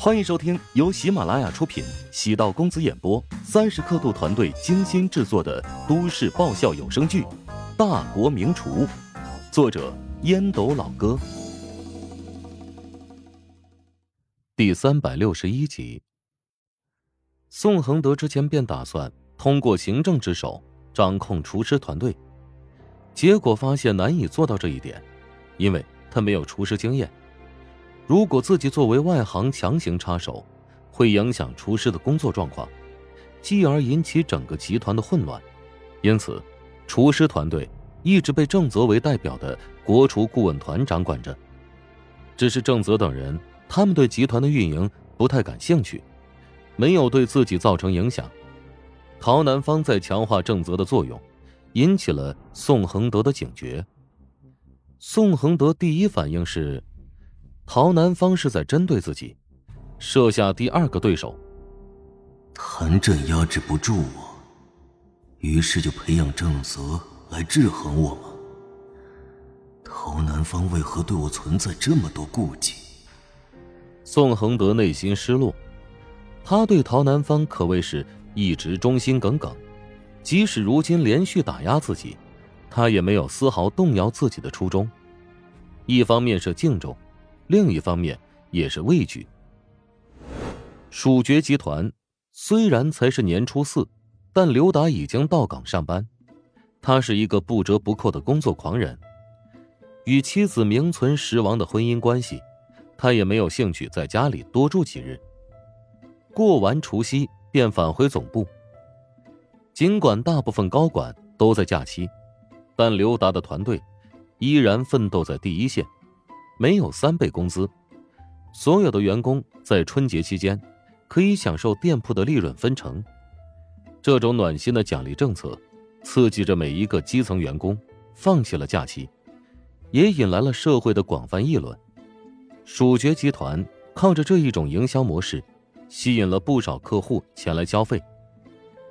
欢迎收听由喜马拉雅出品、喜道公子演播、三十刻度团队精心制作的都市爆笑有声剧《大国名厨》，作者烟斗老哥，第三百六十一集。宋恒德之前便打算通过行政之手掌控厨师团队，结果发现难以做到这一点，因为他没有厨师经验。如果自己作为外行强行插手，会影响厨师的工作状况，继而引起整个集团的混乱。因此，厨师团队一直被郑泽为代表的国厨顾问团掌管着。只是郑泽等人，他们对集团的运营不太感兴趣，没有对自己造成影响。陶南方在强化郑泽的作用，引起了宋恒德的警觉。宋恒德第一反应是。陶南方是在针对自己，设下第二个对手。谭震压制不住我，于是就培养郑泽来制衡我吗？陶南方为何对我存在这么多顾忌？宋恒德内心失落，他对陶南方可谓是一直忠心耿耿，即使如今连续打压自己，他也没有丝毫动摇自己的初衷。一方面是敬重。另一方面也是畏惧。蜀爵集团虽然才是年初四，但刘达已经到岗上班。他是一个不折不扣的工作狂人，与妻子名存实亡的婚姻关系，他也没有兴趣在家里多住几日。过完除夕便返回总部。尽管大部分高管都在假期，但刘达的团队依然奋斗在第一线。没有三倍工资，所有的员工在春节期间可以享受店铺的利润分成。这种暖心的奖励政策，刺激着每一个基层员工放弃了假期，也引来了社会的广泛议论。蜀爵集团靠着这一种营销模式，吸引了不少客户前来消费。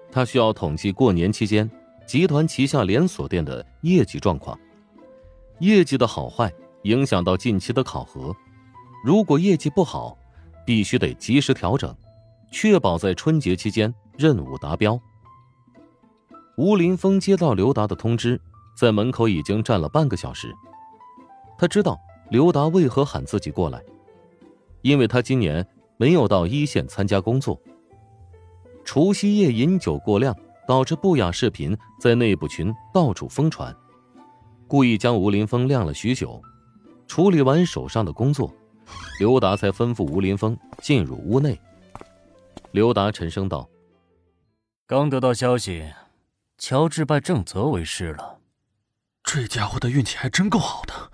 他需要统计过年期间集团旗下连锁店的业绩状况，业绩的好坏。影响到近期的考核，如果业绩不好，必须得及时调整，确保在春节期间任务达标。吴林峰接到刘达的通知，在门口已经站了半个小时。他知道刘达为何喊自己过来，因为他今年没有到一线参加工作。除夕夜饮酒过量，导致不雅视频在内部群到处疯传，故意将吴林峰晾了许久。处理完手上的工作，刘达才吩咐吴林峰进入屋内。刘达沉声道：“刚得到消息，乔治拜郑泽为师了。这家伙的运气还真够好的。”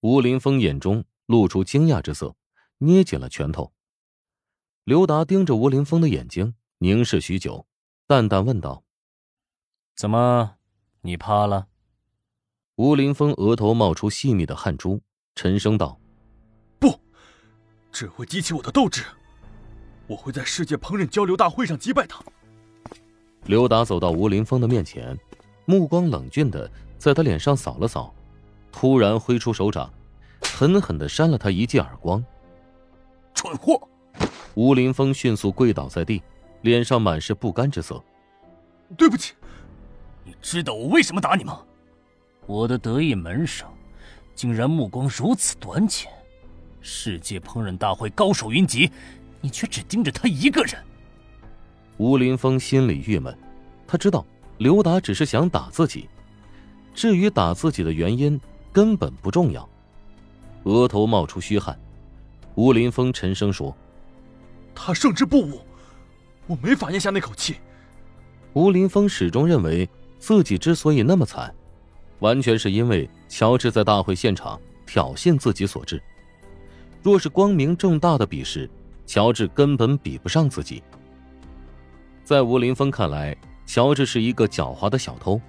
吴林峰眼中露出惊讶之色，捏紧了拳头。刘达盯着吴林峰的眼睛，凝视许久，淡淡问道：“怎么，你怕了？”吴林峰额头冒出细密的汗珠，沉声道：“不，只会激起我的斗志。我会在世界烹饪交流大会上击败他。”刘达走到吴林峰的面前，目光冷峻的在他脸上扫了扫，突然挥出手掌，狠狠的扇了他一记耳光。蠢货！吴林峰迅速跪倒在地，脸上满是不甘之色。对不起，你知道我为什么打你吗？我的得意门生，竟然目光如此短浅。世界烹饪大会高手云集，你却只盯着他一个人。吴林峰心里郁闷，他知道刘达只是想打自己，至于打自己的原因根本不重要。额头冒出虚汗，吴林峰沉声说：“他胜之不武，我没法咽下那口气。”吴林峰始终认为自己之所以那么惨。完全是因为乔治在大会现场挑衅自己所致。若是光明正大的比试，乔治根本比不上自己。在吴林峰看来，乔治是一个狡猾的小偷，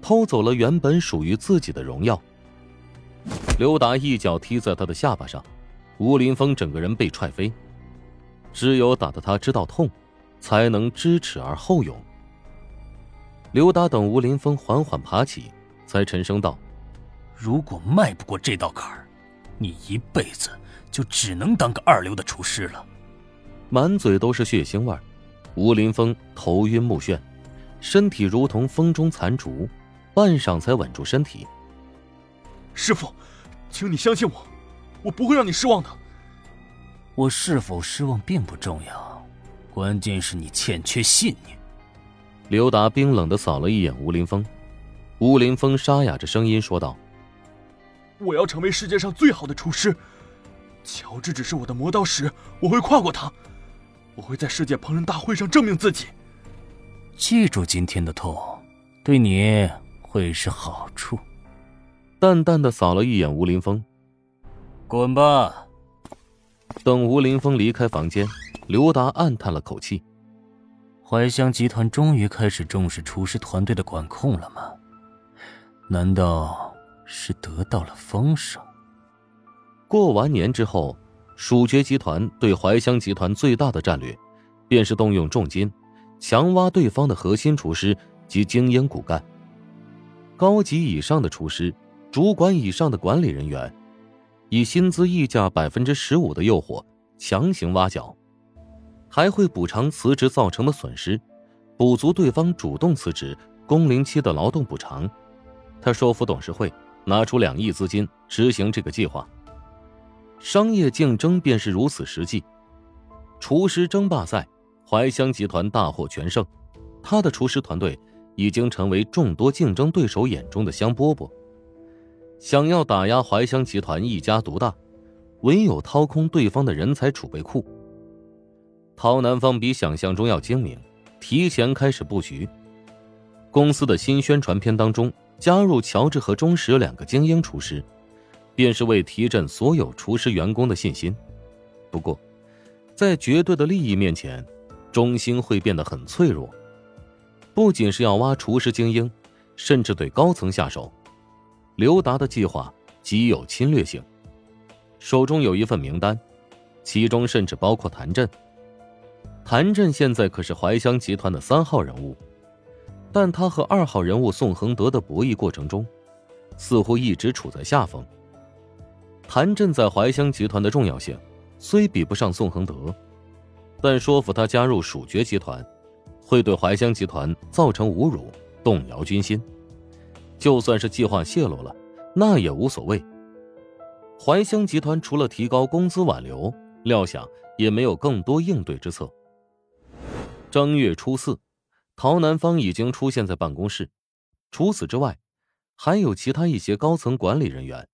偷走了原本属于自己的荣耀。刘达一脚踢在他的下巴上，吴林峰整个人被踹飞。只有打得他知道痛，才能知耻而后勇。刘达等吴林峰缓缓爬起。才沉声道：“如果迈不过这道坎儿，你一辈子就只能当个二流的厨师了。满嘴都是血腥味儿，吴林峰头晕目眩，身体如同风中残烛，半晌才稳住身体。师傅，请你相信我，我不会让你失望的。我是否失望并不重要，关键是你欠缺信念。刘达冰冷的扫了一眼吴林峰，吴林峰沙哑着声音说道：“我要成为世界上最好的厨师。乔治只是我的磨刀石，我会跨过他。”我会在世界烹饪大会上证明自己。记住今天的痛，对你会是好处。淡淡的扫了一眼吴林峰，滚吧。等吴林峰离开房间，刘达暗叹了口气：怀香集团终于开始重视厨师团队的管控了吗？难道是得到了丰盛？过完年之后。蜀爵集团对怀香集团最大的战略，便是动用重金，强挖对方的核心厨师及精英骨干。高级以上的厨师，主管以上的管理人员，以薪资溢价百分之十五的诱惑强行挖角，还会补偿辞职造成的损失，补足对方主动辞职工龄期的劳动补偿。他说服董事会拿出两亿资金执行这个计划。商业竞争便是如此实际。厨师争霸赛，怀香集团大获全胜，他的厨师团队已经成为众多竞争对手眼中的香饽饽。想要打压怀香集团一家独大，唯有掏空对方的人才储备库。陶南方比想象中要精明，提前开始布局。公司的新宣传片当中加入乔治和钟石两个精英厨师。便是为提振所有厨师员工的信心。不过，在绝对的利益面前，中兴会变得很脆弱。不仅是要挖厨师精英，甚至对高层下手。刘达的计划极有侵略性，手中有一份名单，其中甚至包括谭震。谭震现在可是怀香集团的三号人物，但他和二号人物宋恒德的博弈过程中，似乎一直处在下风。谭震在怀乡集团的重要性，虽比不上宋恒德，但说服他加入蜀爵集团，会对怀乡集团造成侮辱，动摇军心。就算是计划泄露了，那也无所谓。怀乡集团除了提高工资挽留，料想也没有更多应对之策。正月初四，陶南方已经出现在办公室，除此之外，还有其他一些高层管理人员。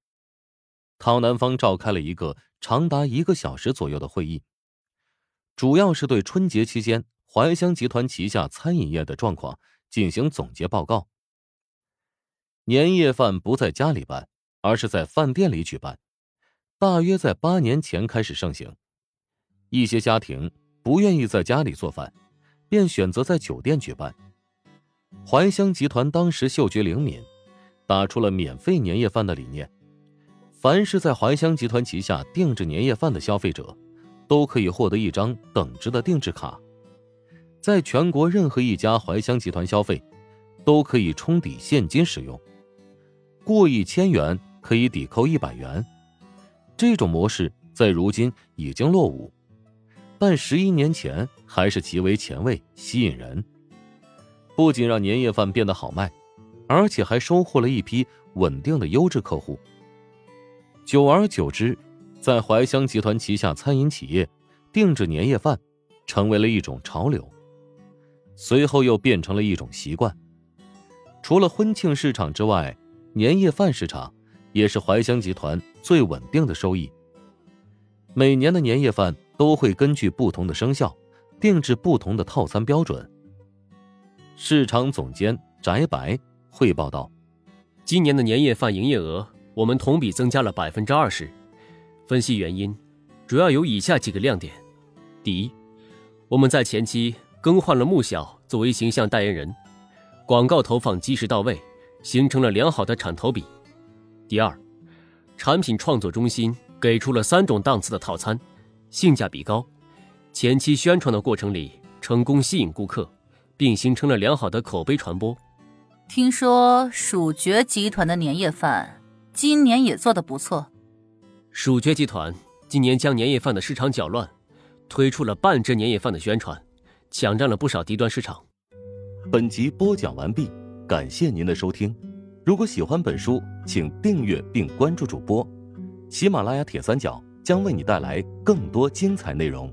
陶南方召开了一个长达一个小时左右的会议，主要是对春节期间怀香集团旗下餐饮业的状况进行总结报告。年夜饭不在家里办，而是在饭店里举办，大约在八年前开始盛行。一些家庭不愿意在家里做饭，便选择在酒店举办。怀香集团当时嗅觉灵敏，打出了免费年夜饭的理念。凡是在怀香集团旗下定制年夜饭的消费者，都可以获得一张等值的定制卡，在全国任何一家怀香集团消费，都可以冲抵现金使用，过一千元可以抵扣一百元。这种模式在如今已经落伍，但十一年前还是极为前卫、吸引人，不仅让年夜饭变得好卖，而且还收获了一批稳定的优质客户。久而久之，在怀香集团旗下餐饮企业，定制年夜饭成为了一种潮流，随后又变成了一种习惯。除了婚庆市场之外，年夜饭市场也是怀香集团最稳定的收益。每年的年夜饭都会根据不同的生肖，定制不同的套餐标准。市场总监翟白汇报道：“今年的年夜饭营业额。”我们同比增加了百分之二十，分析原因，主要有以下几个亮点：第一，我们在前期更换了穆晓作为形象代言人，广告投放及时到位，形成了良好的产投比；第二，产品创作中心给出了三种档次的套餐，性价比高，前期宣传的过程里成功吸引顾客，并形成了良好的口碑传播。听说蜀爵集团的年夜饭。今年也做得不错。蜀爵集团今年将年夜饭的市场搅乱，推出了半只年夜饭的宣传，抢占了不少低端市场。本集播讲完毕，感谢您的收听。如果喜欢本书，请订阅并关注主播。喜马拉雅铁三角将为你带来更多精彩内容。